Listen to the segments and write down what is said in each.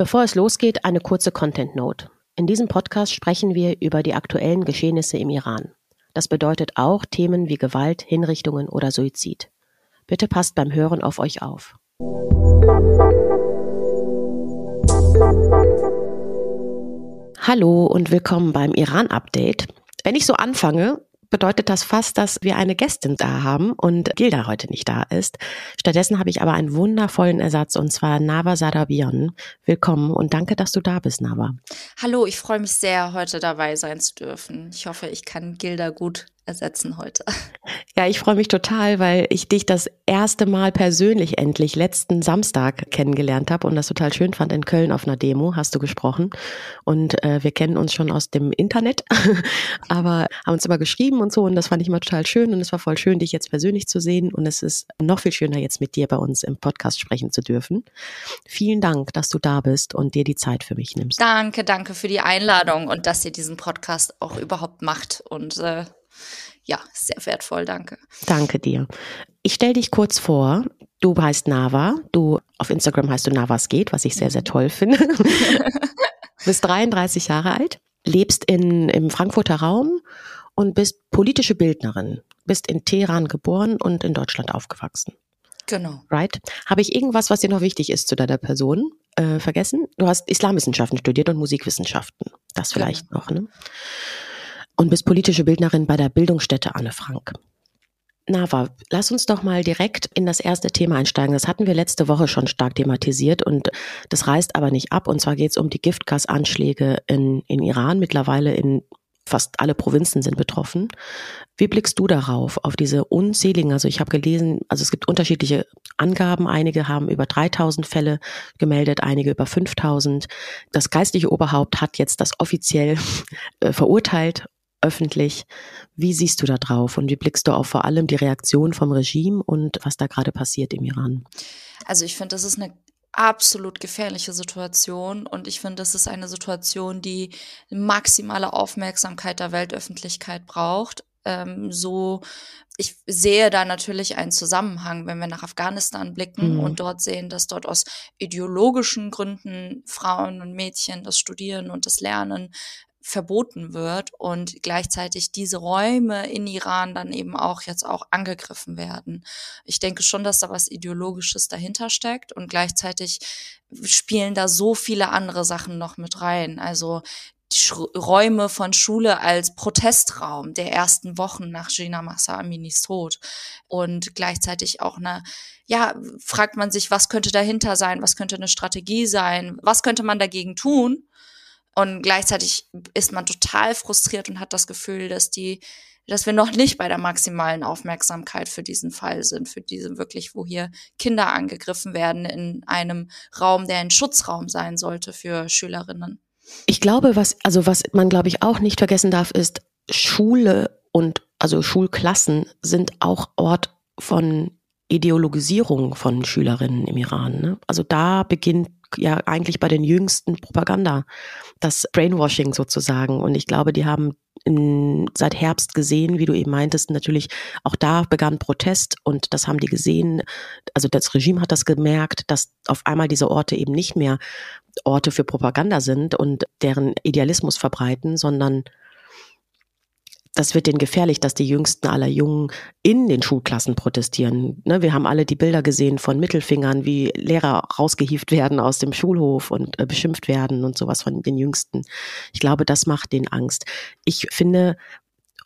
Bevor es losgeht, eine kurze Content Note. In diesem Podcast sprechen wir über die aktuellen Geschehnisse im Iran. Das bedeutet auch Themen wie Gewalt, Hinrichtungen oder Suizid. Bitte passt beim Hören auf euch auf. Hallo und willkommen beim Iran-Update. Wenn ich so anfange, bedeutet das fast, dass wir eine Gästin da haben und Gilda heute nicht da ist. Stattdessen habe ich aber einen wundervollen Ersatz und zwar Nava Sadabian. Willkommen und danke, dass du da bist, Nava. Hallo, ich freue mich sehr, heute dabei sein zu dürfen. Ich hoffe, ich kann Gilda gut ersetzen heute. Ja, ich freue mich total, weil ich dich das erste Mal persönlich endlich letzten Samstag kennengelernt habe und das total schön fand. In Köln auf einer Demo hast du gesprochen und äh, wir kennen uns schon aus dem Internet, aber haben uns immer geschrieben und so und das fand ich immer total schön und es war voll schön, dich jetzt persönlich zu sehen und es ist noch viel schöner, jetzt mit dir bei uns im Podcast sprechen zu dürfen. Vielen Dank, dass du da bist und dir die Zeit für mich nimmst. Danke, danke für die Einladung und dass ihr diesen Podcast auch überhaupt macht und äh, ja, sehr wertvoll, danke. Danke dir. Ich stelle dich kurz vor. Du heißt Nava. Du auf Instagram heißt du Navas geht, was ich sehr, sehr toll finde. bist 33 Jahre alt, lebst in, im Frankfurter Raum und bist politische Bildnerin. Bist in Teheran geboren und in Deutschland aufgewachsen. Genau. Right? Habe ich irgendwas, was dir noch wichtig ist zu deiner Person, äh, vergessen? Du hast Islamwissenschaften studiert und Musikwissenschaften. Das vielleicht genau. noch, ne? Und bist politische Bildnerin bei der Bildungsstätte Anne Frank. Nava, lass uns doch mal direkt in das erste Thema einsteigen. Das hatten wir letzte Woche schon stark thematisiert und das reißt aber nicht ab. Und zwar geht es um die Giftgasanschläge in, in Iran. Mittlerweile in fast alle Provinzen sind betroffen. Wie blickst du darauf, auf diese unzähligen, also ich habe gelesen, also es gibt unterschiedliche Angaben, einige haben über 3000 Fälle gemeldet, einige über 5000. Das geistliche Oberhaupt hat jetzt das offiziell äh, verurteilt öffentlich. Wie siehst du da drauf und wie blickst du auf vor allem die Reaktion vom Regime und was da gerade passiert im Iran? Also ich finde, das ist eine absolut gefährliche Situation und ich finde, das ist eine Situation, die maximale Aufmerksamkeit der Weltöffentlichkeit braucht. Ähm, so, ich sehe da natürlich einen Zusammenhang, wenn wir nach Afghanistan blicken mhm. und dort sehen, dass dort aus ideologischen Gründen Frauen und Mädchen das Studieren und das Lernen verboten wird und gleichzeitig diese Räume in Iran dann eben auch jetzt auch angegriffen werden. Ich denke schon, dass da was Ideologisches dahinter steckt und gleichzeitig spielen da so viele andere Sachen noch mit rein. Also Räume von Schule als Protestraum der ersten Wochen nach Gina Massa Aminis Tod. Und gleichzeitig auch eine, ja, fragt man sich, was könnte dahinter sein? Was könnte eine Strategie sein? Was könnte man dagegen tun? Und gleichzeitig ist man total frustriert und hat das Gefühl, dass die, dass wir noch nicht bei der maximalen Aufmerksamkeit für diesen Fall sind, für diesen wirklich, wo hier Kinder angegriffen werden in einem Raum, der ein Schutzraum sein sollte für Schülerinnen. Ich glaube, was, also was man, glaube ich, auch nicht vergessen darf, ist, Schule und also Schulklassen sind auch Ort von Ideologisierung von Schülerinnen im Iran. Ne? Also da beginnt ja eigentlich bei den jüngsten Propaganda, das Brainwashing sozusagen. Und ich glaube, die haben in, seit Herbst gesehen, wie du eben meintest, natürlich auch da begann Protest und das haben die gesehen. Also das Regime hat das gemerkt, dass auf einmal diese Orte eben nicht mehr Orte für Propaganda sind und deren Idealismus verbreiten, sondern das wird denen gefährlich, dass die Jüngsten aller Jungen in den Schulklassen protestieren. Ne, wir haben alle die Bilder gesehen von Mittelfingern, wie Lehrer rausgehieft werden aus dem Schulhof und äh, beschimpft werden und sowas von den Jüngsten. Ich glaube, das macht denen Angst. Ich finde,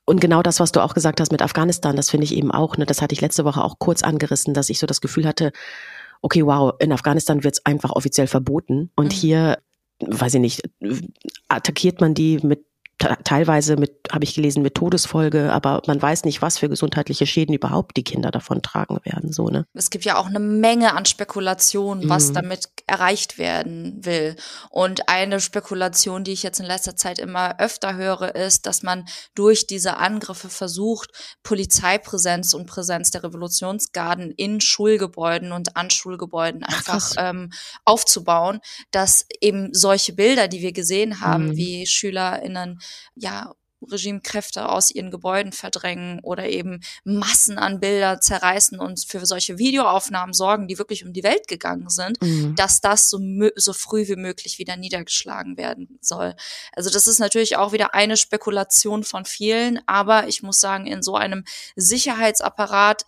und genau das, was du auch gesagt hast mit Afghanistan, das finde ich eben auch, ne, das hatte ich letzte Woche auch kurz angerissen, dass ich so das Gefühl hatte, okay, wow, in Afghanistan wird es einfach offiziell verboten. Und mhm. hier, weiß ich nicht, attackiert man die mit teilweise mit, habe ich gelesen, mit Todesfolge, aber man weiß nicht, was für gesundheitliche Schäden überhaupt die Kinder davon tragen werden, so, ne? Es gibt ja auch eine Menge an Spekulationen, was mhm. damit erreicht werden will. Und eine Spekulation, die ich jetzt in letzter Zeit immer öfter höre, ist, dass man durch diese Angriffe versucht, Polizeipräsenz und Präsenz der Revolutionsgarden in Schulgebäuden und an Schulgebäuden einfach ähm, aufzubauen, dass eben solche Bilder, die wir gesehen haben, mhm. wie SchülerInnen ja Regimekräfte aus ihren Gebäuden verdrängen oder eben Massen an Bilder zerreißen und für solche Videoaufnahmen sorgen, die wirklich um die Welt gegangen sind, mhm. dass das so, so früh wie möglich wieder niedergeschlagen werden soll. Also das ist natürlich auch wieder eine Spekulation von vielen, aber ich muss sagen, in so einem Sicherheitsapparat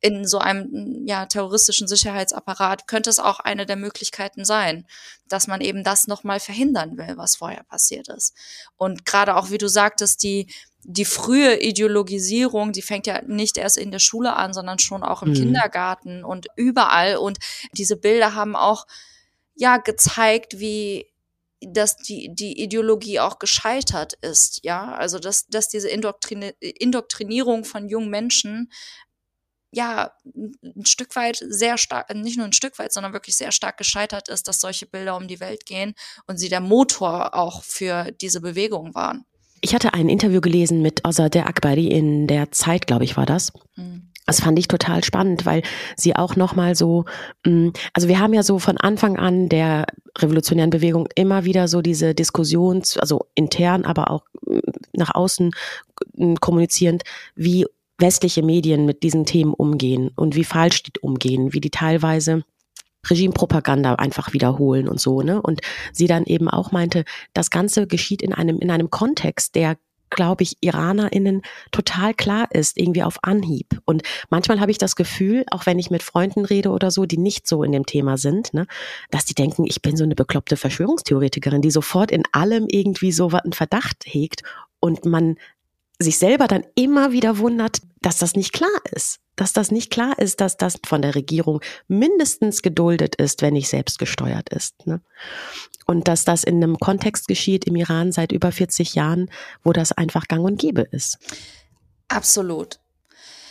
in so einem ja, terroristischen Sicherheitsapparat könnte es auch eine der Möglichkeiten sein, dass man eben das nochmal verhindern will, was vorher passiert ist. Und gerade auch, wie du sagtest, die, die frühe Ideologisierung, die fängt ja nicht erst in der Schule an, sondern schon auch im mhm. Kindergarten und überall. Und diese Bilder haben auch ja gezeigt, wie dass die, die Ideologie auch gescheitert ist, ja, also dass, dass diese Indoktrini Indoktrinierung von jungen Menschen ja, ein Stück weit sehr stark, nicht nur ein Stück weit, sondern wirklich sehr stark gescheitert ist, dass solche Bilder um die Welt gehen und sie der Motor auch für diese Bewegung waren. Ich hatte ein Interview gelesen mit Azadeh Akbari in der Zeit, glaube ich, war das. Mhm. Das fand ich total spannend, weil sie auch nochmal so, mm, also wir haben ja so von Anfang an der revolutionären Bewegung immer wieder so diese Diskussions, also intern, aber auch mm, nach außen mm, kommunizierend, wie westliche Medien mit diesen Themen umgehen und wie falsch die umgehen, wie die teilweise Regimepropaganda einfach wiederholen und so, ne? Und sie dann eben auch meinte, das Ganze geschieht in einem, in einem Kontext, der glaube ich, IranerInnen total klar ist, irgendwie auf Anhieb. Und manchmal habe ich das Gefühl, auch wenn ich mit Freunden rede oder so, die nicht so in dem Thema sind, ne, dass die denken, ich bin so eine bekloppte Verschwörungstheoretikerin, die sofort in allem irgendwie so einen Verdacht hegt und man sich selber dann immer wieder wundert, dass das nicht klar ist. Dass das nicht klar ist, dass das von der Regierung mindestens geduldet ist, wenn nicht selbst gesteuert ist. Ne? Und dass das in einem Kontext geschieht im Iran seit über 40 Jahren, wo das einfach gang und gäbe ist. Absolut.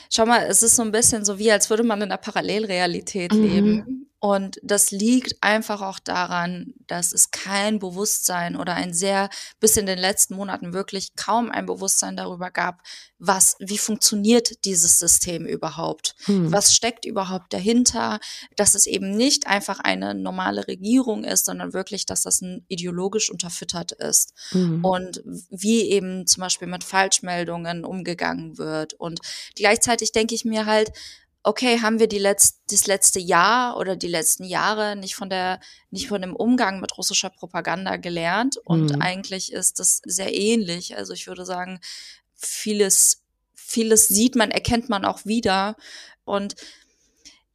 Schau mal, es ist so ein bisschen so wie, als würde man in einer Parallelrealität mhm. leben. Und das liegt einfach auch daran, dass es kein Bewusstsein oder ein sehr, bis in den letzten Monaten wirklich kaum ein Bewusstsein darüber gab, was, wie funktioniert dieses System überhaupt? Hm. Was steckt überhaupt dahinter? Dass es eben nicht einfach eine normale Regierung ist, sondern wirklich, dass das ein ideologisch unterfüttert ist. Hm. Und wie eben zum Beispiel mit Falschmeldungen umgegangen wird. Und gleichzeitig denke ich mir halt, okay, haben wir die letzt, das letzte Jahr oder die letzten Jahre nicht von der, nicht von dem Umgang mit russischer Propaganda gelernt. Und mhm. eigentlich ist das sehr ähnlich. Also ich würde sagen, vieles, vieles sieht man, erkennt man auch wieder. Und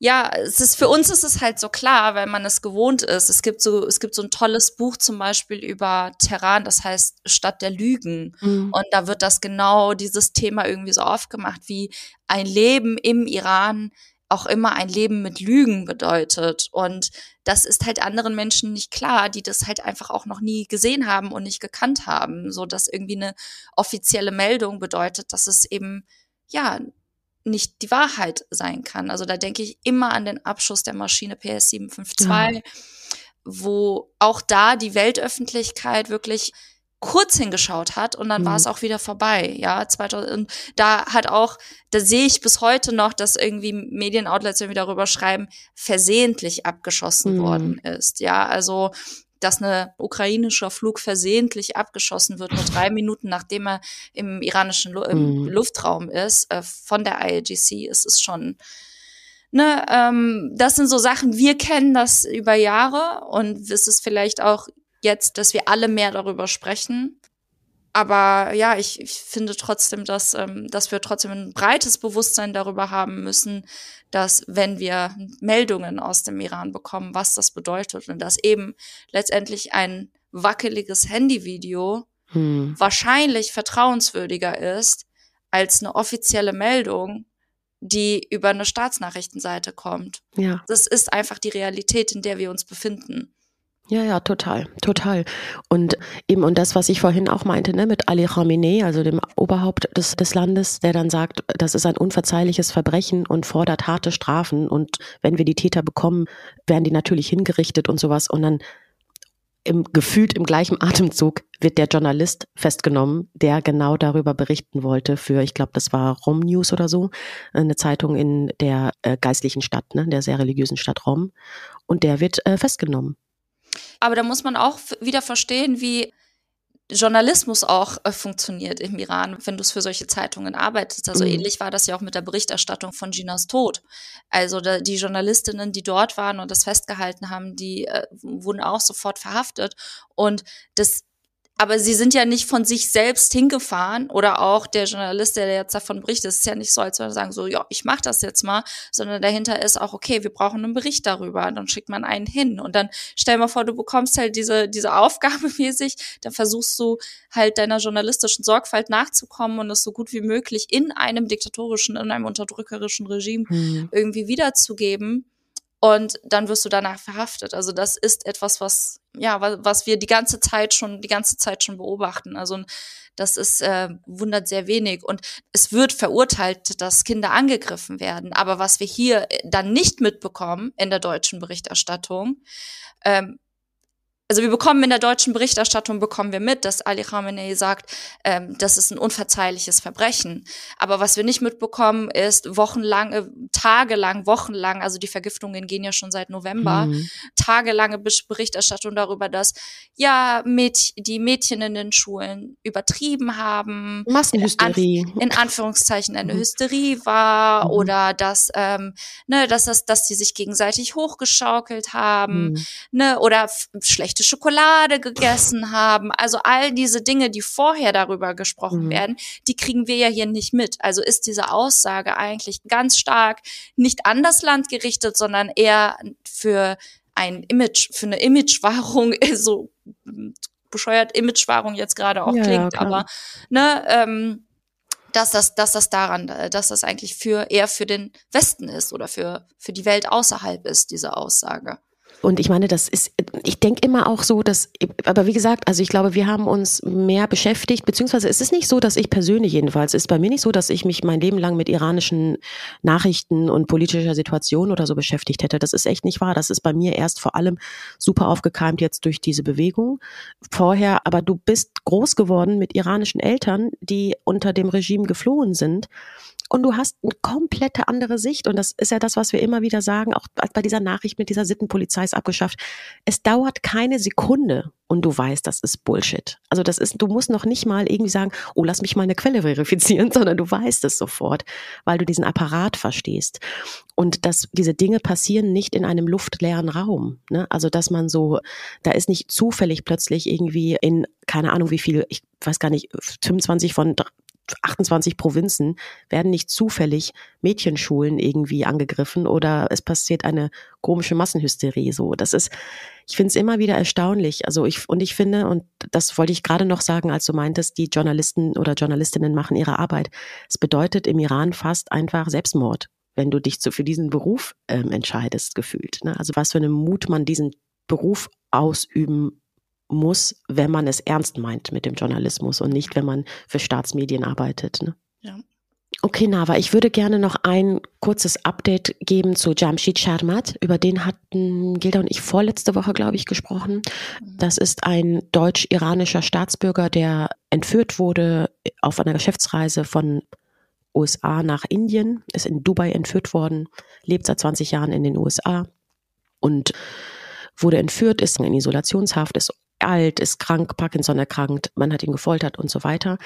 ja, es ist für uns ist es halt so klar, weil man es gewohnt ist. Es gibt so, es gibt so ein tolles Buch zum Beispiel über Terran, das heißt Stadt der Lügen. Mhm. Und da wird das genau dieses Thema irgendwie so aufgemacht, wie ein Leben im Iran auch immer ein Leben mit Lügen bedeutet. Und das ist halt anderen Menschen nicht klar, die das halt einfach auch noch nie gesehen haben und nicht gekannt haben. So dass irgendwie eine offizielle Meldung bedeutet, dass es eben ja nicht die Wahrheit sein kann. Also da denke ich immer an den Abschuss der Maschine PS752, ja. wo auch da die Weltöffentlichkeit wirklich kurz hingeschaut hat und dann mhm. war es auch wieder vorbei. Ja, 2000, und da hat auch, da sehe ich bis heute noch, dass irgendwie Medienoutlets irgendwie darüber schreiben, versehentlich abgeschossen mhm. worden ist. Ja, also dass ein ukrainischer Flug versehentlich abgeschossen wird, nur drei Minuten nachdem er im iranischen Lu im mhm. Luftraum ist, äh, von der IAGC, ist es schon, ne, ähm, das sind so Sachen, wir kennen das über Jahre und es ist vielleicht auch jetzt, dass wir alle mehr darüber sprechen. Aber ja, ich, ich finde trotzdem, dass, ähm, dass wir trotzdem ein breites Bewusstsein darüber haben müssen, dass wenn wir Meldungen aus dem Iran bekommen, was das bedeutet und dass eben letztendlich ein wackeliges Handyvideo hm. wahrscheinlich vertrauenswürdiger ist als eine offizielle Meldung, die über eine Staatsnachrichtenseite kommt. Ja. Das ist einfach die Realität, in der wir uns befinden. Ja, ja, total, total. Und eben, und das, was ich vorhin auch meinte, ne, mit Ali Khamenei, also dem Oberhaupt des, des Landes, der dann sagt, das ist ein unverzeihliches Verbrechen und fordert harte Strafen. Und wenn wir die Täter bekommen, werden die natürlich hingerichtet und sowas. Und dann im, gefühlt im gleichen Atemzug wird der Journalist festgenommen, der genau darüber berichten wollte für, ich glaube, das war Rom News oder so, eine Zeitung in der äh, geistlichen Stadt, ne, der sehr religiösen Stadt Rom. Und der wird äh, festgenommen. Aber da muss man auch wieder verstehen, wie Journalismus auch äh, funktioniert im Iran, wenn du es für solche Zeitungen arbeitest. Also mhm. ähnlich war das ja auch mit der Berichterstattung von Ginas Tod. Also da, die Journalistinnen, die dort waren und das festgehalten haben, die äh, wurden auch sofort verhaftet. Und das aber sie sind ja nicht von sich selbst hingefahren oder auch der Journalist, der jetzt davon berichtet, ist ja nicht so, als würde er sagen, so, ja, ich mache das jetzt mal, sondern dahinter ist auch, okay, wir brauchen einen Bericht darüber, dann schickt man einen hin. Und dann stell mal vor, du bekommst halt diese, diese Aufgabe mäßig, dann versuchst du halt deiner journalistischen Sorgfalt nachzukommen und es so gut wie möglich in einem diktatorischen, in einem unterdrückerischen Regime mhm. irgendwie wiederzugeben und dann wirst du danach verhaftet. Also das ist etwas, was ja, was wir die ganze Zeit schon die ganze Zeit schon beobachten. Also das ist äh, wundert sehr wenig und es wird verurteilt, dass Kinder angegriffen werden. Aber was wir hier dann nicht mitbekommen in der deutschen Berichterstattung, ähm, also wir bekommen in der deutschen Berichterstattung bekommen wir mit, dass Ali Khamenei sagt, ähm, das ist ein unverzeihliches Verbrechen. Aber was wir nicht mitbekommen, ist wochenlange, tagelang, wochenlang, also die Vergiftungen gehen ja schon seit November, mhm. tagelange Berichterstattung darüber, dass ja Mäd die Mädchen in den Schulen übertrieben haben, Massenhysterie, in, Anf in Anführungszeichen eine mhm. Hysterie war mhm. oder dass ähm, ne, dass das, dass die sich gegenseitig hochgeschaukelt haben, mhm. ne, oder schlechte schlechte Schokolade gegessen haben. Also all diese Dinge, die vorher darüber gesprochen mhm. werden, die kriegen wir ja hier nicht mit. Also ist diese Aussage eigentlich ganz stark nicht an das Land gerichtet, sondern eher für ein Image, für eine Imagewahrung, so bescheuert Imagewahrung jetzt gerade auch ja, klingt, aber ne, ähm, dass das, dass das daran, dass das eigentlich für eher für den Westen ist oder für, für die Welt außerhalb ist, diese Aussage. Und ich meine, das ist, ich denke immer auch so, dass, aber wie gesagt, also ich glaube, wir haben uns mehr beschäftigt, beziehungsweise es ist nicht so, dass ich persönlich jedenfalls, es ist bei mir nicht so, dass ich mich mein Leben lang mit iranischen Nachrichten und politischer Situation oder so beschäftigt hätte. Das ist echt nicht wahr. Das ist bei mir erst vor allem super aufgekeimt jetzt durch diese Bewegung. Vorher, aber du bist groß geworden mit iranischen Eltern, die unter dem Regime geflohen sind und du hast eine komplette andere Sicht. Und das ist ja das, was wir immer wieder sagen, auch bei dieser Nachricht mit dieser Sittenpolizei ist abgeschafft. Es dauert keine Sekunde und du weißt, das ist Bullshit. Also das ist, du musst noch nicht mal irgendwie sagen, oh, lass mich mal eine Quelle verifizieren, sondern du weißt es sofort, weil du diesen Apparat verstehst. Und dass diese Dinge passieren nicht in einem luftleeren Raum. Ne? Also dass man so, da ist nicht zufällig plötzlich irgendwie in, keine Ahnung wie viel, ich weiß gar nicht, 25 von 28 Provinzen werden nicht zufällig Mädchenschulen irgendwie angegriffen oder es passiert eine komische Massenhysterie so. Das ist, ich finde es immer wieder erstaunlich. Also ich, und ich finde, und das wollte ich gerade noch sagen, als du meintest, die Journalisten oder Journalistinnen machen ihre Arbeit. Es bedeutet im Iran fast einfach Selbstmord, wenn du dich so für diesen Beruf ähm, entscheidest, gefühlt. Ne? Also was für einen Mut man diesen Beruf ausüben muss, wenn man es ernst meint mit dem Journalismus und nicht, wenn man für Staatsmedien arbeitet. Ne? Ja. Okay, Nava, ich würde gerne noch ein kurzes Update geben zu Jamshid Sharmat. Über den hatten Gilda und ich vorletzte Woche, glaube ich, gesprochen. Mhm. Das ist ein deutsch-iranischer Staatsbürger, der entführt wurde auf einer Geschäftsreise von USA nach Indien, ist in Dubai entführt worden, lebt seit 20 Jahren in den USA und wurde entführt, ist in Isolationshaft, ist alt, ist krank, Parkinson erkrankt, man hat ihn gefoltert und so weiter.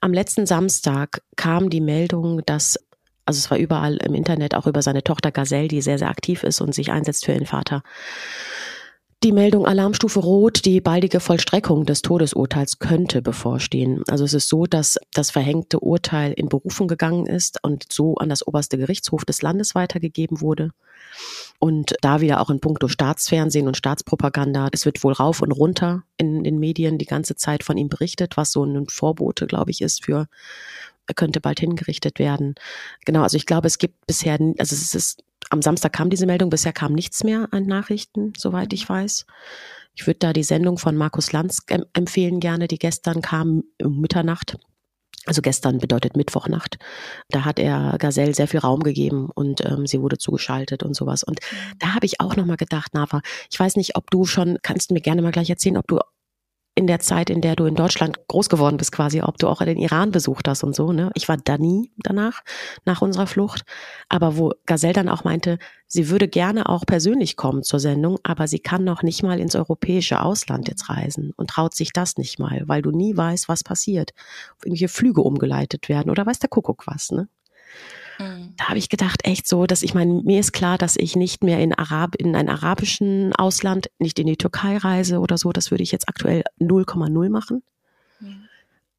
Am letzten Samstag kam die Meldung, dass also es war überall im Internet, auch über seine Tochter Gazelle, die sehr, sehr aktiv ist und sich einsetzt für ihren Vater. Die Meldung Alarmstufe Rot, die baldige Vollstreckung des Todesurteils könnte bevorstehen. Also es ist so, dass das verhängte Urteil in Berufung gegangen ist und so an das oberste Gerichtshof des Landes weitergegeben wurde. Und da wieder auch in puncto Staatsfernsehen und Staatspropaganda. Es wird wohl rauf und runter in den Medien die ganze Zeit von ihm berichtet, was so ein Vorbote, glaube ich, ist für könnte bald hingerichtet werden. Genau, also ich glaube, es gibt bisher, also es ist, am Samstag kam diese Meldung, bisher kam nichts mehr an Nachrichten, soweit ich weiß. Ich würde da die Sendung von Markus Lanz empfehlen gerne, die gestern kam um Mitternacht. Also gestern bedeutet Mittwochnacht. Da hat er Gazelle sehr viel Raum gegeben und ähm, sie wurde zugeschaltet und sowas. Und da habe ich auch nochmal gedacht, Nava, ich weiß nicht, ob du schon, kannst du mir gerne mal gleich erzählen, ob du in der Zeit, in der du in Deutschland groß geworden bist, quasi, ob du auch den Iran besucht hast und so. Ne? Ich war da nie danach, nach unserer Flucht. Aber wo Gazelle dann auch meinte, sie würde gerne auch persönlich kommen zur Sendung, aber sie kann noch nicht mal ins europäische Ausland jetzt reisen und traut sich das nicht mal, weil du nie weißt, was passiert. Ob irgendwelche Flüge umgeleitet werden oder weiß der Kuckuck was, ne? Mhm. Da habe ich gedacht, echt so, dass ich meine, mir ist klar, dass ich nicht mehr in Arab, in ein arabischen Ausland, nicht in die Türkei reise oder so. Das würde ich jetzt aktuell 0,0 machen. Mhm.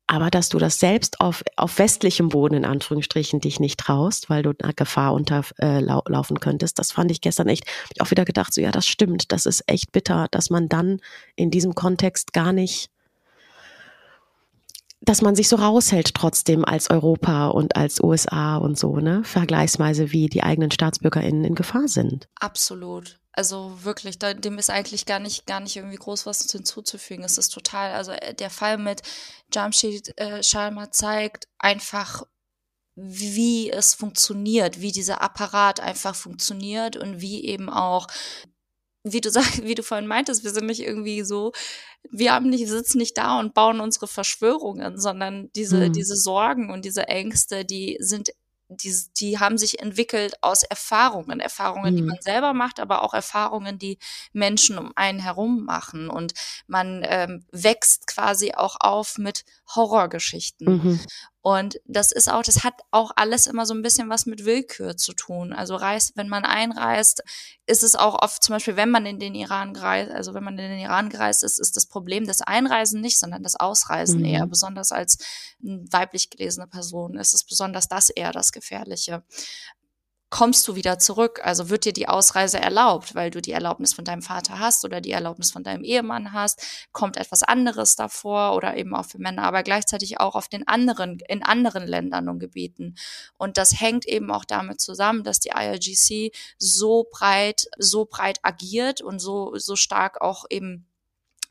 Aber dass du das selbst auf, auf westlichem Boden in Anführungsstrichen dich nicht traust, weil du einer Gefahr unterlaufen äh, könntest, das fand ich gestern echt, hab ich auch wieder gedacht, so ja, das stimmt, das ist echt bitter, dass man dann in diesem Kontext gar nicht dass man sich so raushält trotzdem als Europa und als USA und so, ne? Vergleichsweise wie die eigenen StaatsbürgerInnen in Gefahr sind. Absolut. Also wirklich, dem ist eigentlich gar nicht, gar nicht irgendwie groß was hinzuzufügen. Es ist total, also äh, der Fall mit Jamshid äh, Sharma zeigt einfach, wie es funktioniert, wie dieser Apparat einfach funktioniert und wie eben auch wie du sagst, wie du vorhin meintest, wir sind nicht irgendwie so, wir haben nicht, sitzen nicht da und bauen unsere Verschwörungen, sondern diese, mhm. diese Sorgen und diese Ängste, die sind die, die haben sich entwickelt aus Erfahrungen, Erfahrungen, mhm. die man selber macht, aber auch Erfahrungen, die Menschen um einen herum machen. Und man ähm, wächst quasi auch auf mit Horrorgeschichten. Mhm. Und das ist auch, das hat auch alles immer so ein bisschen was mit Willkür zu tun. Also reist, wenn man einreist, ist es auch oft zum Beispiel, wenn man in den Iran gereist, also wenn man in den Iran gereist ist, ist das Problem das Einreisen nicht, sondern das Ausreisen mhm. eher. Besonders als weiblich gelesene Person ist es besonders das eher das Gefährliche kommst du wieder zurück? Also wird dir die Ausreise erlaubt, weil du die Erlaubnis von deinem Vater hast oder die Erlaubnis von deinem Ehemann hast? Kommt etwas anderes davor oder eben auch für Männer, aber gleichzeitig auch auf den anderen, in anderen Ländern und Gebieten. Und das hängt eben auch damit zusammen, dass die IRGC so breit, so breit agiert und so, so stark auch eben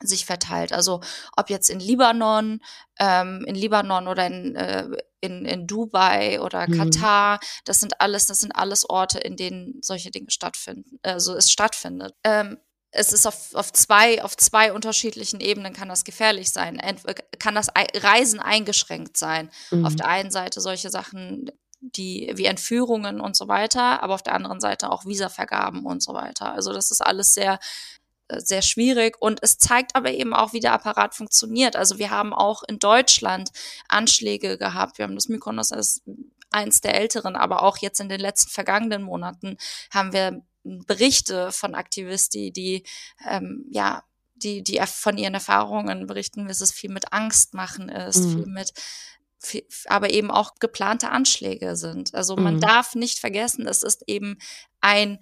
sich verteilt. Also ob jetzt in Libanon, ähm, in Libanon oder in, äh, in, in Dubai oder mhm. Katar, das sind alles, das sind alles Orte, in denen solche Dinge stattfinden, also es stattfindet. Ähm, es ist auf, auf zwei, auf zwei unterschiedlichen Ebenen kann das gefährlich sein. Ent kann das Reisen eingeschränkt sein. Mhm. Auf der einen Seite solche Sachen, die wie Entführungen und so weiter, aber auf der anderen Seite auch Visavergaben und so weiter. Also das ist alles sehr sehr schwierig und es zeigt aber eben auch, wie der Apparat funktioniert. Also wir haben auch in Deutschland Anschläge gehabt. Wir haben das Mykonos als eins der älteren, aber auch jetzt in den letzten vergangenen Monaten haben wir Berichte von Aktivisten, die ähm, ja die die von ihren Erfahrungen berichten, wie es viel mit Angst machen ist, mhm. viel mit viel, aber eben auch geplante Anschläge sind. Also man mhm. darf nicht vergessen, es ist eben ein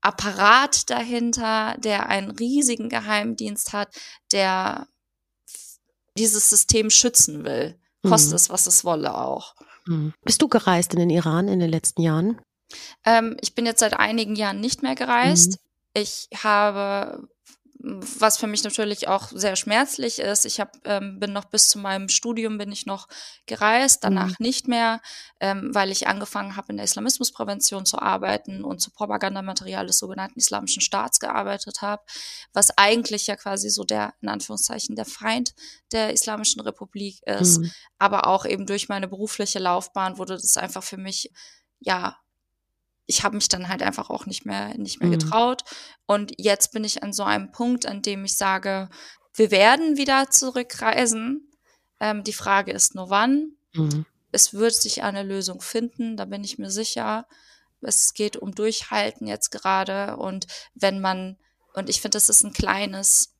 Apparat dahinter, der einen riesigen Geheimdienst hat, der dieses System schützen will. Kostet mhm. es, was es wolle auch. Mhm. Bist du gereist in den Iran in den letzten Jahren? Ähm, ich bin jetzt seit einigen Jahren nicht mehr gereist. Mhm. Ich habe was für mich natürlich auch sehr schmerzlich ist. Ich hab, ähm, bin noch bis zu meinem Studium bin ich noch gereist, danach mhm. nicht mehr, ähm, weil ich angefangen habe in der Islamismusprävention zu arbeiten und zu Propagandamaterial des sogenannten Islamischen Staats gearbeitet habe, was eigentlich ja quasi so der in Anführungszeichen der Feind der Islamischen Republik ist, mhm. aber auch eben durch meine berufliche Laufbahn wurde das einfach für mich ja ich habe mich dann halt einfach auch nicht mehr, nicht mehr mhm. getraut. Und jetzt bin ich an so einem Punkt, an dem ich sage, wir werden wieder zurückreisen. Ähm, die Frage ist nur wann. Mhm. Es wird sich eine Lösung finden, da bin ich mir sicher. Es geht um Durchhalten jetzt gerade. Und wenn man, und ich finde, das ist ein kleines,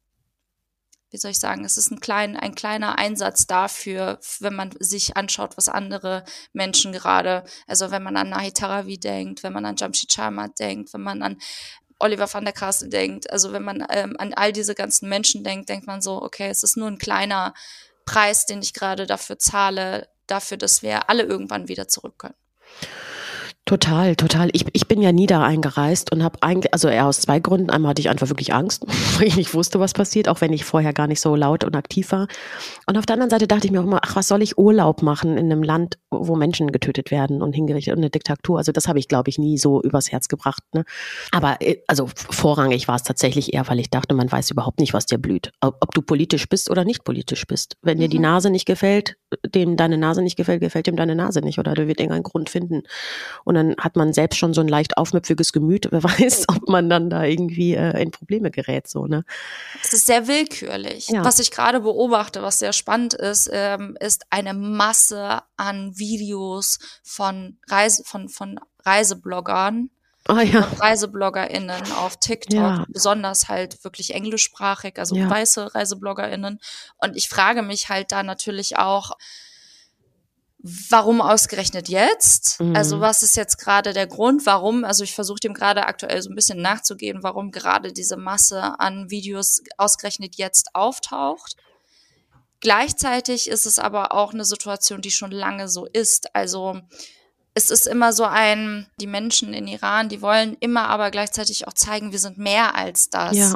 wie soll ich sagen, es ist ein, klein, ein kleiner Einsatz dafür, wenn man sich anschaut, was andere Menschen gerade, also wenn man an Nahi Tarawi denkt, wenn man an Jamshid Sharma denkt, wenn man an Oliver van der Kassel denkt, also wenn man ähm, an all diese ganzen Menschen denkt, denkt man so, okay, es ist nur ein kleiner Preis, den ich gerade dafür zahle, dafür, dass wir alle irgendwann wieder zurück können. Total, total. Ich, ich bin ja nie da eingereist und habe eigentlich, also eher aus zwei Gründen. Einmal hatte ich einfach wirklich Angst, weil ich nicht wusste, was passiert, auch wenn ich vorher gar nicht so laut und aktiv war. Und auf der anderen Seite dachte ich mir auch immer, ach, was soll ich Urlaub machen in einem Land, wo Menschen getötet werden und hingerichtet und eine Diktatur? Also das habe ich, glaube ich, nie so übers Herz gebracht. Ne? Aber äh, also vorrangig war es tatsächlich eher, weil ich dachte, man weiß überhaupt nicht, was dir blüht. Ob, ob du politisch bist oder nicht politisch bist. Wenn dir die mhm. Nase nicht gefällt, dem deine Nase nicht gefällt, gefällt dem deine Nase nicht oder du wird irgendeinen Grund finden. Und dann hat man selbst schon so ein leicht aufmüpfiges Gemüt. Wer weiß, ob man dann da irgendwie äh, in Probleme gerät. So, ne? Es ist sehr willkürlich. Ja. Was ich gerade beobachte, was sehr spannend ist, ähm, ist eine Masse an Videos von Reise, von, von Reisebloggern, Oh, ja. ReisebloggerInnen auf TikTok, ja. besonders halt wirklich englischsprachig, also ja. weiße ReisebloggerInnen. Und ich frage mich halt da natürlich auch, warum ausgerechnet jetzt? Mhm. Also was ist jetzt gerade der Grund, warum? Also ich versuche dem gerade aktuell so ein bisschen nachzugehen, warum gerade diese Masse an Videos ausgerechnet jetzt auftaucht. Gleichzeitig ist es aber auch eine Situation, die schon lange so ist. Also es ist immer so ein, die Menschen in Iran, die wollen immer aber gleichzeitig auch zeigen, wir sind mehr als das. Ja.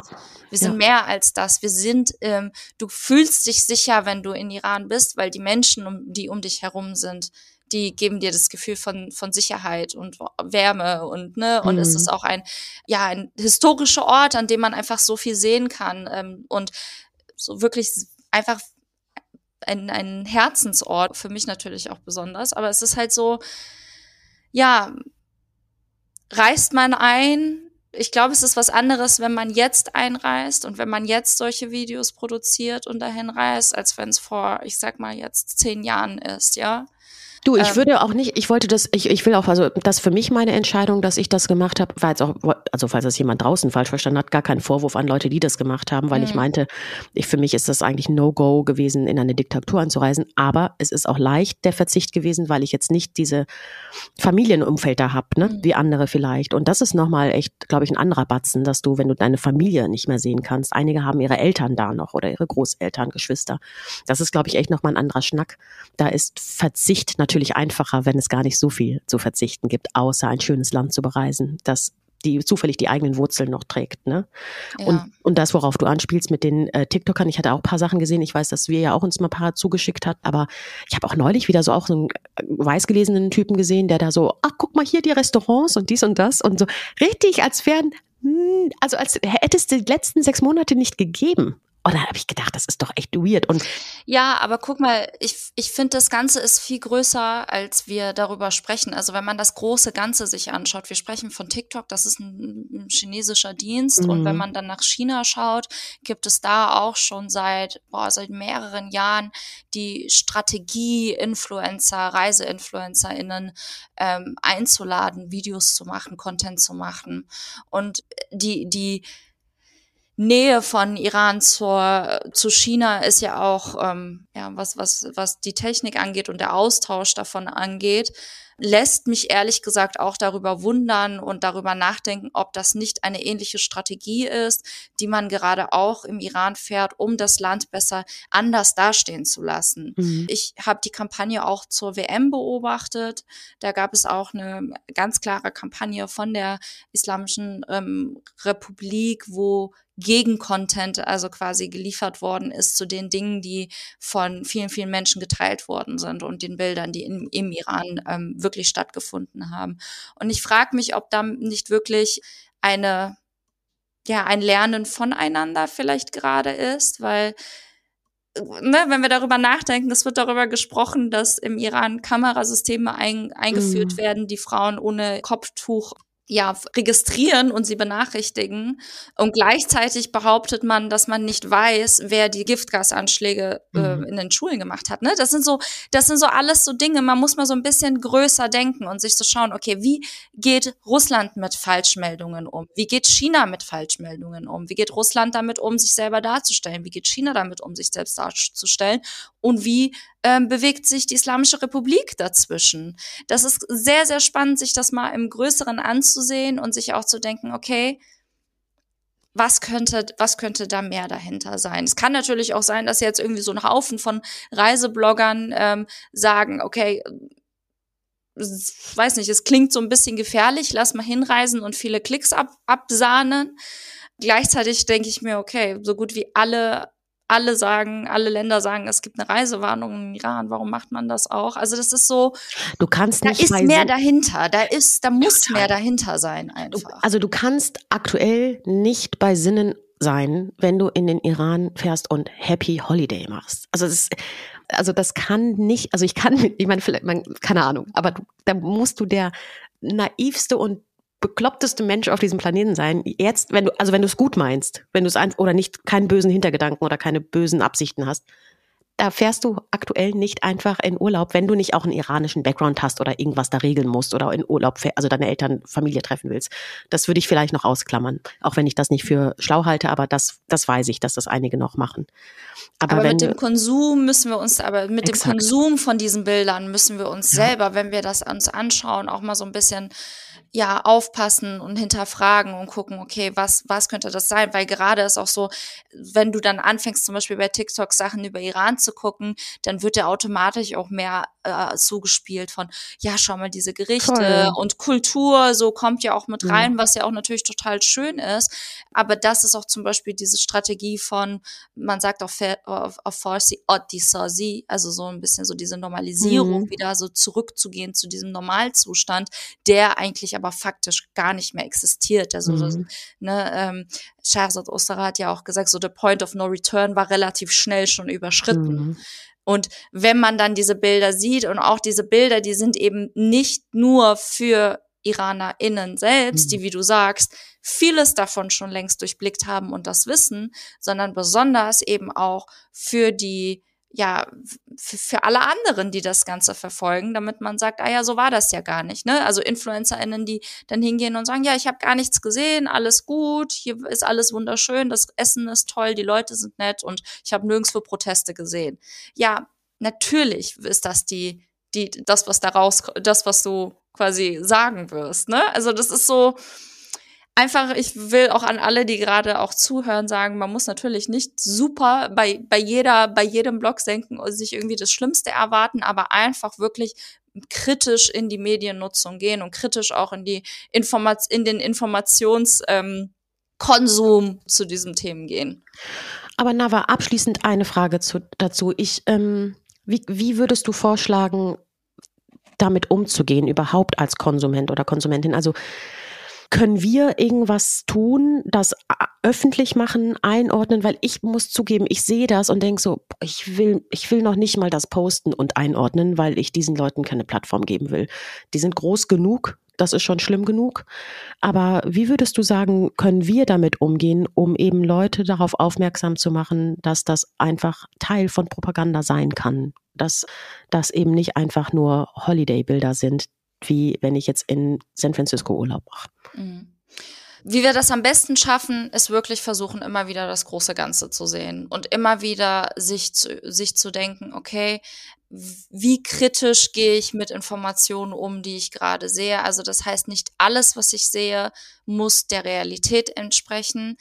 Wir sind ja. mehr als das. Wir sind, ähm, du fühlst dich sicher, wenn du in Iran bist, weil die Menschen, um, die um dich herum sind, die geben dir das Gefühl von, von Sicherheit und Wärme und, ne, und mhm. es ist auch ein, ja, ein historischer Ort, an dem man einfach so viel sehen kann, ähm, und so wirklich einfach ein, ein Herzensort, für mich natürlich auch besonders, aber es ist halt so, ja, reist man ein. Ich glaube, es ist was anderes, wenn man jetzt einreist und wenn man jetzt solche Videos produziert und dahin reist, als wenn es vor, ich sag mal, jetzt zehn Jahren ist, ja. Du, ich ähm, würde auch nicht, ich wollte das, ich, ich will auch, also das für mich meine Entscheidung, dass ich das gemacht habe, war jetzt auch, also falls das jemand draußen falsch verstanden hat, gar kein Vorwurf an Leute, die das gemacht haben, weil mhm. ich meinte, ich, für mich ist das eigentlich No-Go gewesen, in eine Diktatur anzureisen. Aber es ist auch leicht der Verzicht gewesen, weil ich jetzt nicht diese Familienumfeld da hab, ne, mhm. wie andere vielleicht. Und das ist nochmal echt, glaube ich, ein anderer Batzen, dass du, wenn du deine Familie nicht mehr sehen kannst, einige haben ihre Eltern da noch oder ihre Großeltern, Geschwister. Das ist, glaube ich, echt nochmal ein anderer Schnack. Da ist Verzicht natürlich natürlich einfacher, wenn es gar nicht so viel zu verzichten gibt, außer ein schönes Land zu bereisen, das die zufällig die eigenen Wurzeln noch trägt. Ne? Ja. Und, und das, worauf du anspielst mit den äh, TikTokern, ich hatte auch paar Sachen gesehen. Ich weiß, dass wir ja auch uns mal paar zugeschickt hat, aber ich habe auch neulich wieder so auch so einen äh, weißgelesenen Typen gesehen, der da so, ach, guck mal hier die Restaurants und dies und das und so richtig, als wären, hm, also als hätte es die letzten sechs Monate nicht gegeben. Und dann habe ich gedacht, das ist doch echt weird. Und ja, aber guck mal, ich, ich finde, das Ganze ist viel größer, als wir darüber sprechen. Also wenn man das große Ganze sich anschaut, wir sprechen von TikTok, das ist ein, ein chinesischer Dienst. Mhm. Und wenn mhm. man dann nach China schaut, gibt es da auch schon seit, boah, seit mehreren Jahren die Strategie, Influencer, ReiseinfluencerInnen ähm, einzuladen, Videos zu machen, Content zu machen. Und die, die Nähe von Iran zur, zu China ist ja auch, ähm, ja, was, was, was die Technik angeht und der Austausch davon angeht, lässt mich ehrlich gesagt auch darüber wundern und darüber nachdenken, ob das nicht eine ähnliche Strategie ist, die man gerade auch im Iran fährt, um das Land besser anders dastehen zu lassen. Mhm. Ich habe die Kampagne auch zur WM beobachtet. Da gab es auch eine ganz klare Kampagne von der Islamischen ähm, Republik, wo Gegencontent also quasi geliefert worden ist zu den Dingen, die von vielen, vielen Menschen geteilt worden sind und den Bildern, die in, im Iran ähm, wirklich stattgefunden haben. Und ich frage mich, ob da nicht wirklich eine, ja, ein Lernen voneinander vielleicht gerade ist, weil Ne, wenn wir darüber nachdenken, es wird darüber gesprochen, dass im Iran Kamerasysteme ein, eingeführt mm. werden, die Frauen ohne Kopftuch ja, registrieren und sie benachrichtigen. Und gleichzeitig behauptet man, dass man nicht weiß, wer die Giftgasanschläge äh, mhm. in den Schulen gemacht hat. Ne? Das sind so, das sind so alles so Dinge. Man muss mal so ein bisschen größer denken und sich so schauen, okay, wie geht Russland mit Falschmeldungen um? Wie geht China mit Falschmeldungen um? Wie geht Russland damit um, sich selber darzustellen? Wie geht China damit um, sich selbst darzustellen? Und wie ähm, bewegt sich die Islamische Republik dazwischen. Das ist sehr, sehr spannend, sich das mal im Größeren anzusehen und sich auch zu denken, okay, was könnte, was könnte da mehr dahinter sein? Es kann natürlich auch sein, dass jetzt irgendwie so ein Haufen von Reisebloggern ähm, sagen, okay, weiß nicht, es klingt so ein bisschen gefährlich, lass mal hinreisen und viele Klicks ab, absahnen. Gleichzeitig denke ich mir, okay, so gut wie alle alle sagen, alle Länder sagen, es gibt eine Reisewarnung im Iran. Warum macht man das auch? Also das ist so. Du kannst nicht. Da ist mehr dahinter. Da ist, da muss Total. mehr dahinter sein einfach. Also du kannst aktuell nicht bei Sinnen sein, wenn du in den Iran fährst und Happy Holiday machst. Also das, also das kann nicht, also ich kann, ich meine, vielleicht, man, keine Ahnung, aber du, da musst du der naivste und bekloppteste Mensch auf diesem Planeten sein. Jetzt, wenn du, also wenn du es gut meinst, wenn du es oder nicht keinen bösen Hintergedanken oder keine bösen Absichten hast, da fährst du aktuell nicht einfach in Urlaub, wenn du nicht auch einen iranischen Background hast oder irgendwas da regeln musst oder in Urlaub, also deine Eltern, Familie treffen willst. Das würde ich vielleicht noch ausklammern, auch wenn ich das nicht für schlau halte, aber das, das weiß ich, dass das einige noch machen. Aber, aber mit dem Konsum müssen wir uns, aber mit exakt. dem Konsum von diesen Bildern müssen wir uns ja. selber, wenn wir das uns anschauen, auch mal so ein bisschen ja aufpassen und hinterfragen und gucken, okay, was was könnte das sein? Weil gerade ist auch so, wenn du dann anfängst zum Beispiel bei TikTok Sachen über Iran zu gucken, dann wird dir automatisch auch mehr äh, zugespielt von, ja, schau mal diese Gerichte Toll. und Kultur, so kommt ja auch mit rein, ja. was ja auch natürlich total schön ist. Aber das ist auch zum Beispiel diese Strategie von, man sagt auf, auf, auf Farsi, Odisasi, also so ein bisschen so diese Normalisierung, mhm. wieder so zurückzugehen zu diesem Normalzustand, der eigentlich aber faktisch gar nicht mehr existiert. Also, mhm. so, ne, ähm, Shahzad Ostara hat ja auch gesagt, so the point of no return war relativ schnell schon überschritten. Mhm. Und wenn man dann diese Bilder sieht und auch diese Bilder, die sind eben nicht nur für IranerInnen selbst, mhm. die, wie du sagst, vieles davon schon längst durchblickt haben und das wissen, sondern besonders eben auch für die ja, für alle anderen, die das Ganze verfolgen, damit man sagt, ah ja, so war das ja gar nicht. Ne? Also InfluencerInnen, die dann hingehen und sagen, ja, ich habe gar nichts gesehen, alles gut, hier ist alles wunderschön, das Essen ist toll, die Leute sind nett und ich habe nirgendwo Proteste gesehen. Ja, natürlich ist das die, die, das, was daraus, das, was du quasi sagen wirst. Ne? Also das ist so, einfach, ich will auch an alle, die gerade auch zuhören, sagen, man muss natürlich nicht super bei, bei jeder, bei jedem Blog senken und sich irgendwie das Schlimmste erwarten, aber einfach wirklich kritisch in die Mediennutzung gehen und kritisch auch in die Informat in den Informationskonsum ähm, zu diesen Themen gehen. Aber Nava, abschließend eine Frage zu, dazu. Ich, ähm, wie, wie würdest du vorschlagen, damit umzugehen, überhaupt als Konsument oder Konsumentin? Also können wir irgendwas tun, das öffentlich machen, einordnen? Weil ich muss zugeben, ich sehe das und denke so, ich will, ich will noch nicht mal das posten und einordnen, weil ich diesen Leuten keine Plattform geben will. Die sind groß genug, das ist schon schlimm genug. Aber wie würdest du sagen, können wir damit umgehen, um eben Leute darauf aufmerksam zu machen, dass das einfach Teil von Propaganda sein kann? Dass das eben nicht einfach nur Holiday-Bilder sind, wie wenn ich jetzt in San Francisco Urlaub mache. Mhm. Wie wir das am besten schaffen, ist wirklich versuchen, immer wieder das große Ganze zu sehen und immer wieder sich zu, sich zu denken, okay, wie kritisch gehe ich mit Informationen um, die ich gerade sehe. Also das heißt, nicht alles, was ich sehe, muss der Realität entsprechen.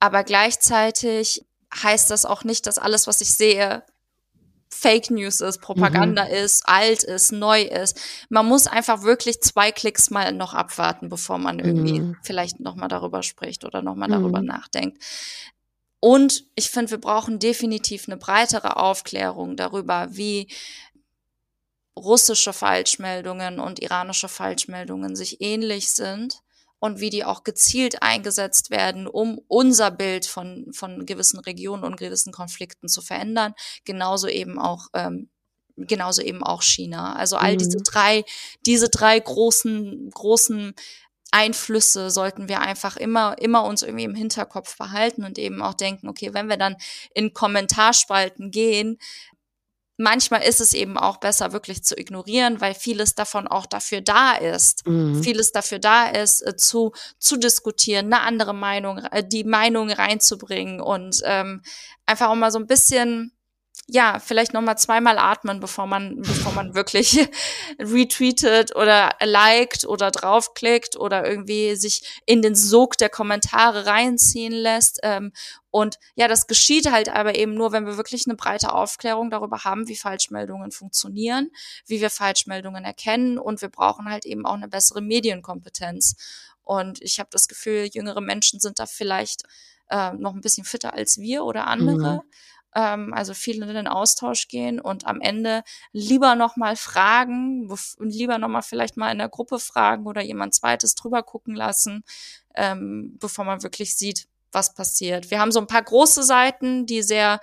Aber gleichzeitig heißt das auch nicht, dass alles, was ich sehe, Fake News ist, Propaganda mhm. ist, alt ist, neu ist. Man muss einfach wirklich zwei Klicks mal noch abwarten, bevor man irgendwie mhm. vielleicht nochmal darüber spricht oder nochmal mhm. darüber nachdenkt. Und ich finde, wir brauchen definitiv eine breitere Aufklärung darüber, wie russische Falschmeldungen und iranische Falschmeldungen sich ähnlich sind und wie die auch gezielt eingesetzt werden, um unser Bild von, von gewissen Regionen und gewissen Konflikten zu verändern. Genauso eben auch ähm, genauso eben auch China. Also all mhm. diese drei, diese drei großen, großen Einflüsse sollten wir einfach immer, immer uns irgendwie im Hinterkopf behalten und eben auch denken, okay, wenn wir dann in Kommentarspalten gehen, manchmal ist es eben auch besser, wirklich zu ignorieren, weil vieles davon auch dafür da ist. Mhm. Vieles dafür da ist, äh, zu, zu diskutieren, eine andere Meinung, äh, die Meinung reinzubringen und ähm, einfach auch mal so ein bisschen ja, vielleicht nochmal zweimal atmen, bevor man, bevor man wirklich retweetet oder liked oder draufklickt oder irgendwie sich in den Sog der Kommentare reinziehen lässt. Ähm, und ja, das geschieht halt aber eben nur, wenn wir wirklich eine breite Aufklärung darüber haben, wie Falschmeldungen funktionieren, wie wir Falschmeldungen erkennen und wir brauchen halt eben auch eine bessere Medienkompetenz. Und ich habe das Gefühl, jüngere Menschen sind da vielleicht äh, noch ein bisschen fitter als wir oder andere. Mhm ähm, also viel in den Austausch gehen und am Ende lieber nochmal fragen und lieber nochmal vielleicht mal in der Gruppe fragen oder jemand zweites drüber gucken lassen, ähm, bevor man wirklich sieht, was passiert. Wir haben so ein paar große Seiten, die sehr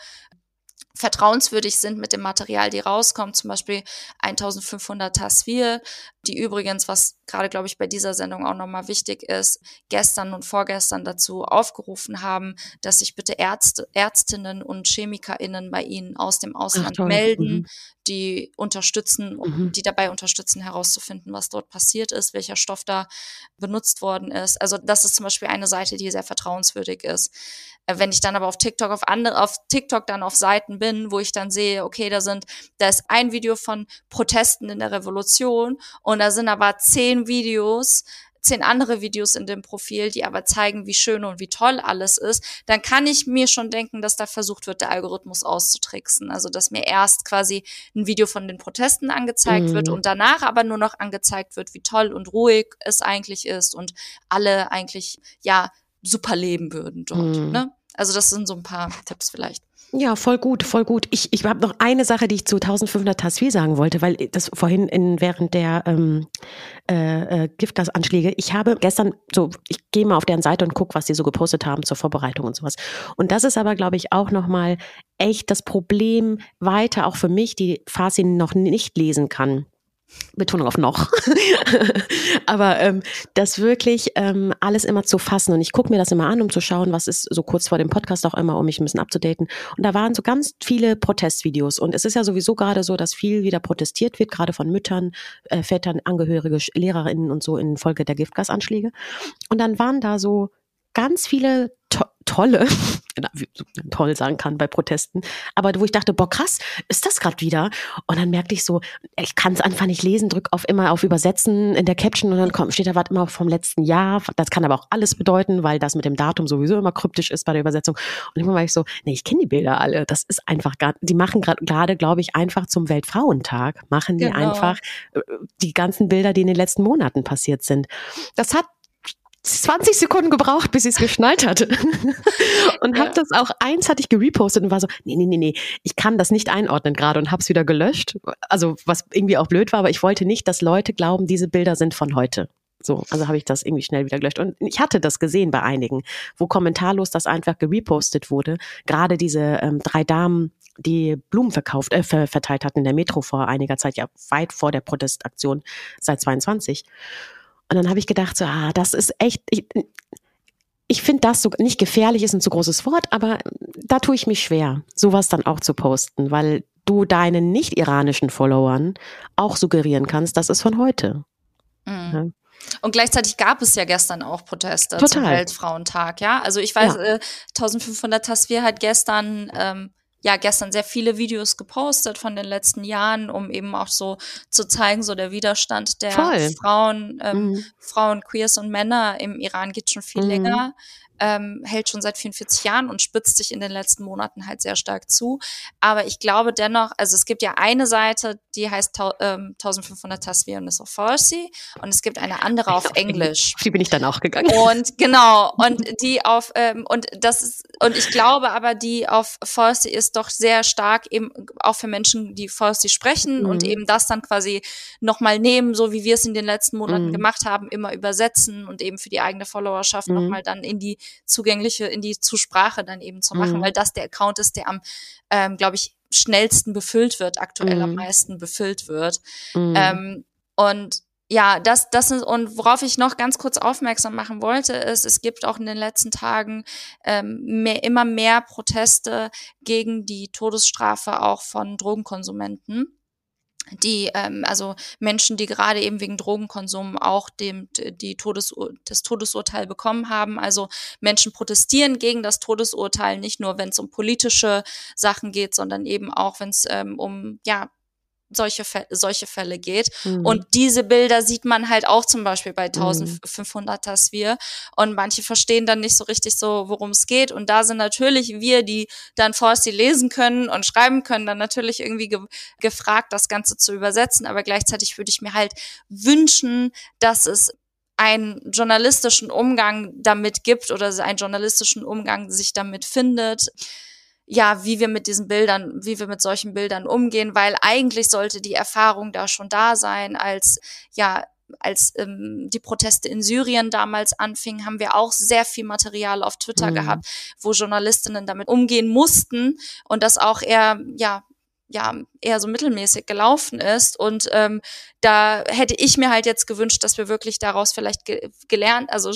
vertrauenswürdig sind mit dem Material, die rauskommt, zum Beispiel 1500 Tasvir, die übrigens, was gerade, glaube ich, bei dieser Sendung auch nochmal wichtig ist, gestern und vorgestern dazu aufgerufen haben, dass sich bitte Ärzte, Ärztinnen und ChemikerInnen bei ihnen aus dem Ausland Ach, melden, mhm. die unterstützen, mhm. die dabei unterstützen, herauszufinden, was dort passiert ist, welcher Stoff da benutzt worden ist. Also das ist zum Beispiel eine Seite, die sehr vertrauenswürdig ist. Äh, wenn ich dann aber auf TikTok auf andere, auf TikTok dann auf Seiten bin, wo ich dann sehe, okay, da sind, da ist ein Video von Protesten in der Revolution und da sind aber zehn Videos, zehn andere Videos in dem Profil, die aber zeigen, wie schön und wie toll alles ist, dann kann ich mir schon denken, dass da versucht wird, der Algorithmus auszutricksen. Also, dass mir erst quasi ein Video von den Protesten angezeigt mhm. wird und danach aber nur noch angezeigt wird, wie toll und ruhig es eigentlich ist und alle eigentlich, ja, super leben würden dort. Mhm. Ne? Also, das sind so ein paar Tipps vielleicht. Ja, voll gut, voll gut. Ich, ich habe noch eine Sache, die ich zu 1500 Tasvir sagen wollte, weil das vorhin in, während der ähm, äh, äh, Giftgasanschläge, ich habe gestern so, ich gehe mal auf deren Seite und gucke, was sie so gepostet haben zur Vorbereitung und sowas. Und das ist aber, glaube ich, auch nochmal echt das Problem weiter, auch für mich, die Farsi noch nicht lesen kann. Betonung auf noch. Aber ähm, das wirklich ähm, alles immer zu fassen. Und ich gucke mir das immer an, um zu schauen, was ist so kurz vor dem Podcast auch immer, um mich ein bisschen abzudaten. Und da waren so ganz viele Protestvideos. Und es ist ja sowieso gerade so, dass viel wieder protestiert wird, gerade von Müttern, äh, Vätern, Angehörige, Lehrerinnen und so in Folge der Giftgasanschläge. Und dann waren da so ganz viele to tolle, toll sagen kann bei Protesten, aber wo ich dachte, boah krass, ist das gerade wieder? Und dann merkte ich so, ich kann es einfach nicht lesen, drück auf immer auf Übersetzen in der Caption und dann kommt, steht da was immer vom letzten Jahr. Das kann aber auch alles bedeuten, weil das mit dem Datum sowieso immer kryptisch ist bei der Übersetzung. Und immer war ich so, nee, ich kenne die Bilder alle. Das ist einfach gar, die machen gerade, grad, glaube ich, einfach zum Weltfrauentag, machen die genau. einfach äh, die ganzen Bilder, die in den letzten Monaten passiert sind. Das hat 20 Sekunden gebraucht, bis ich es geschnallt hatte. und ja. habe das auch, eins hatte ich gerepostet und war so, nee, nee, nee, nee, ich kann das nicht einordnen gerade und habe es wieder gelöscht. Also was irgendwie auch blöd war, aber ich wollte nicht, dass Leute glauben, diese Bilder sind von heute. So, also habe ich das irgendwie schnell wieder gelöscht. Und ich hatte das gesehen bei einigen, wo kommentarlos das einfach gerepostet wurde. Gerade diese ähm, drei Damen, die Blumen verkauft, äh, verteilt hatten in der Metro vor einiger Zeit, ja weit vor der Protestaktion seit 22. Und dann habe ich gedacht, so, ah, das ist echt, ich, ich finde das so, nicht gefährlich ist ein zu großes Wort, aber da tue ich mich schwer, sowas dann auch zu posten, weil du deinen nicht-iranischen Followern auch suggerieren kannst, das ist von heute. Mhm. Ja. Und gleichzeitig gab es ja gestern auch Proteste Total. zum Weltfrauentag, ja. Also ich weiß, ja. äh, 1500 Tasvir hat gestern ähm, ja gestern sehr viele Videos gepostet von den letzten Jahren, um eben auch so zu zeigen, so der Widerstand der Voll. Frauen, ähm, mhm. Frauen, Queers und Männer im Iran geht schon viel mhm. länger ähm, hält schon seit 44 Jahren und spitzt sich in den letzten Monaten halt sehr stark zu. Aber ich glaube dennoch, also es gibt ja eine Seite, die heißt ähm, 1500 Tasvir und ist auf Farsi und es gibt eine andere auf Englisch. die bin ich dann auch gegangen. Und genau, und die auf, ähm, und das ist, und ich glaube aber, die auf Farsi ist doch sehr stark eben auch für Menschen, die Farsi sprechen mhm. und eben das dann quasi nochmal nehmen, so wie wir es in den letzten Monaten mhm. gemacht haben, immer übersetzen und eben für die eigene Followerschaft mhm. nochmal dann in die zugängliche, in die Zusprache dann eben zu machen, mhm. weil das der Account ist, der am, ähm, glaube ich, schnellsten befüllt wird, aktuell mhm. am meisten befüllt wird. Mhm. Ähm, und ja, das, das ist, und worauf ich noch ganz kurz aufmerksam machen wollte, ist, es gibt auch in den letzten Tagen ähm, mehr, immer mehr Proteste gegen die Todesstrafe auch von Drogenkonsumenten die, ähm, also Menschen, die gerade eben wegen Drogenkonsum auch dem, die Todes, das Todesurteil bekommen haben. Also Menschen protestieren gegen das Todesurteil, nicht nur wenn es um politische Sachen geht, sondern eben auch, wenn es ähm, um ja solche, solche Fälle geht. Mhm. Und diese Bilder sieht man halt auch zum Beispiel bei 1500 mhm. Tasvir. Und manche verstehen dann nicht so richtig so, worum es geht. Und da sind natürlich wir, die dann Forsti lesen können und schreiben können, dann natürlich irgendwie ge gefragt, das Ganze zu übersetzen. Aber gleichzeitig würde ich mir halt wünschen, dass es einen journalistischen Umgang damit gibt oder einen journalistischen Umgang sich damit findet ja, wie wir mit diesen Bildern, wie wir mit solchen Bildern umgehen, weil eigentlich sollte die Erfahrung da schon da sein, als ja als ähm, die Proteste in Syrien damals anfingen, haben wir auch sehr viel Material auf Twitter mhm. gehabt, wo Journalistinnen damit umgehen mussten und das auch eher ja ja eher so mittelmäßig gelaufen ist. Und ähm, da hätte ich mir halt jetzt gewünscht, dass wir wirklich daraus vielleicht ge gelernt, also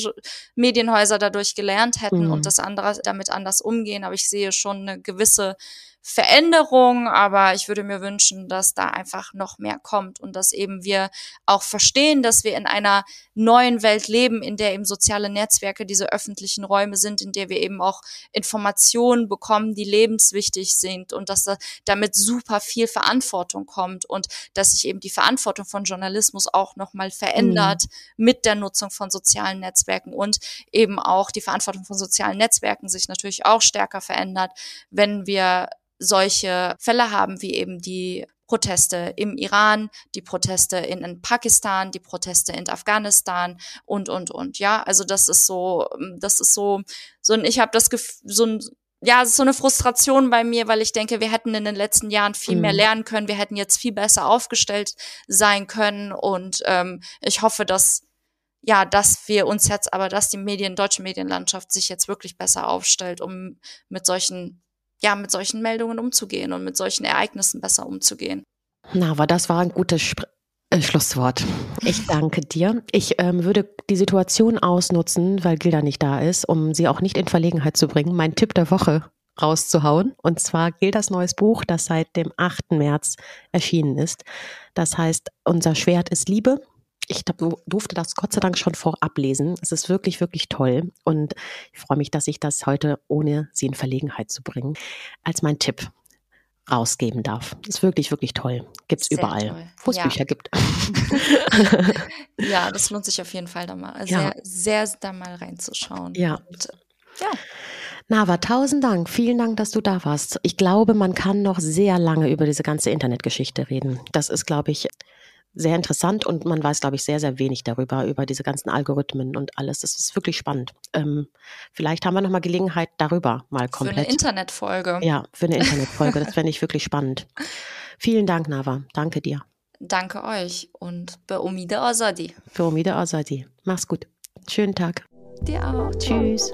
Medienhäuser dadurch gelernt hätten mhm. und das andere damit anders umgehen. Aber ich sehe schon eine gewisse Veränderung, aber ich würde mir wünschen, dass da einfach noch mehr kommt und dass eben wir auch verstehen, dass wir in einer neuen Welt leben, in der eben soziale Netzwerke diese öffentlichen Räume sind, in der wir eben auch Informationen bekommen, die lebenswichtig sind und dass da damit super viel Verantwortung kommt und dass sich eben die Verantwortung von Journalismus auch nochmal verändert mhm. mit der Nutzung von sozialen Netzwerken und eben auch die Verantwortung von sozialen Netzwerken sich natürlich auch stärker verändert, wenn wir solche Fälle haben, wie eben die Proteste im Iran, die Proteste in, Pakistan, die Proteste in Afghanistan und und und ja, also das ist so, das ist so so ein, ich habe das Gefühl, so ein ja, es ist so eine Frustration bei mir, weil ich denke, wir hätten in den letzten Jahren viel mhm. mehr lernen können, wir hätten jetzt viel besser aufgestellt sein können und ähm, ich hoffe, dass ja, dass wir uns jetzt, aber dass die Medien, deutsche Medienlandschaft sich jetzt wirklich besser aufstellt, um mit solchen ja, mit solchen Meldungen umzugehen und mit solchen Ereignissen besser umzugehen. Na, aber das war ein gutes Sp äh, Schlusswort. Ich danke dir. Ich ähm, würde die Situation ausnutzen, weil Gilda nicht da ist, um sie auch nicht in Verlegenheit zu bringen, meinen Tipp der Woche rauszuhauen. Und zwar Gildas neues Buch, das seit dem 8. März erschienen ist. Das heißt, unser Schwert ist Liebe ich durfte das Gott sei Dank schon vorab lesen. Es ist wirklich, wirklich toll. Und ich freue mich, dass ich das heute, ohne Sie in Verlegenheit zu bringen, als mein Tipp rausgeben darf. Ist wirklich, wirklich toll. Gibt es überall, wo es ja. Bücher gibt. ja, das lohnt sich auf jeden Fall da mal, ja. sehr, sehr da mal reinzuschauen. Ja. Und, ja. Nava, tausend Dank. Vielen Dank, dass du da warst. Ich glaube, man kann noch sehr lange über diese ganze Internetgeschichte reden. Das ist, glaube ich, sehr interessant und man weiß, glaube ich, sehr, sehr wenig darüber, über diese ganzen Algorithmen und alles. Das ist wirklich spannend. Ähm, vielleicht haben wir nochmal Gelegenheit, darüber mal komplett. Für eine Internetfolge. Ja, für eine Internetfolge. das fände ich wirklich spannend. Vielen Dank, Nava. Danke dir. Danke euch und be umide azadi. Für umide azadi. Mach's gut. Schönen Tag. Dir auch. Tschüss.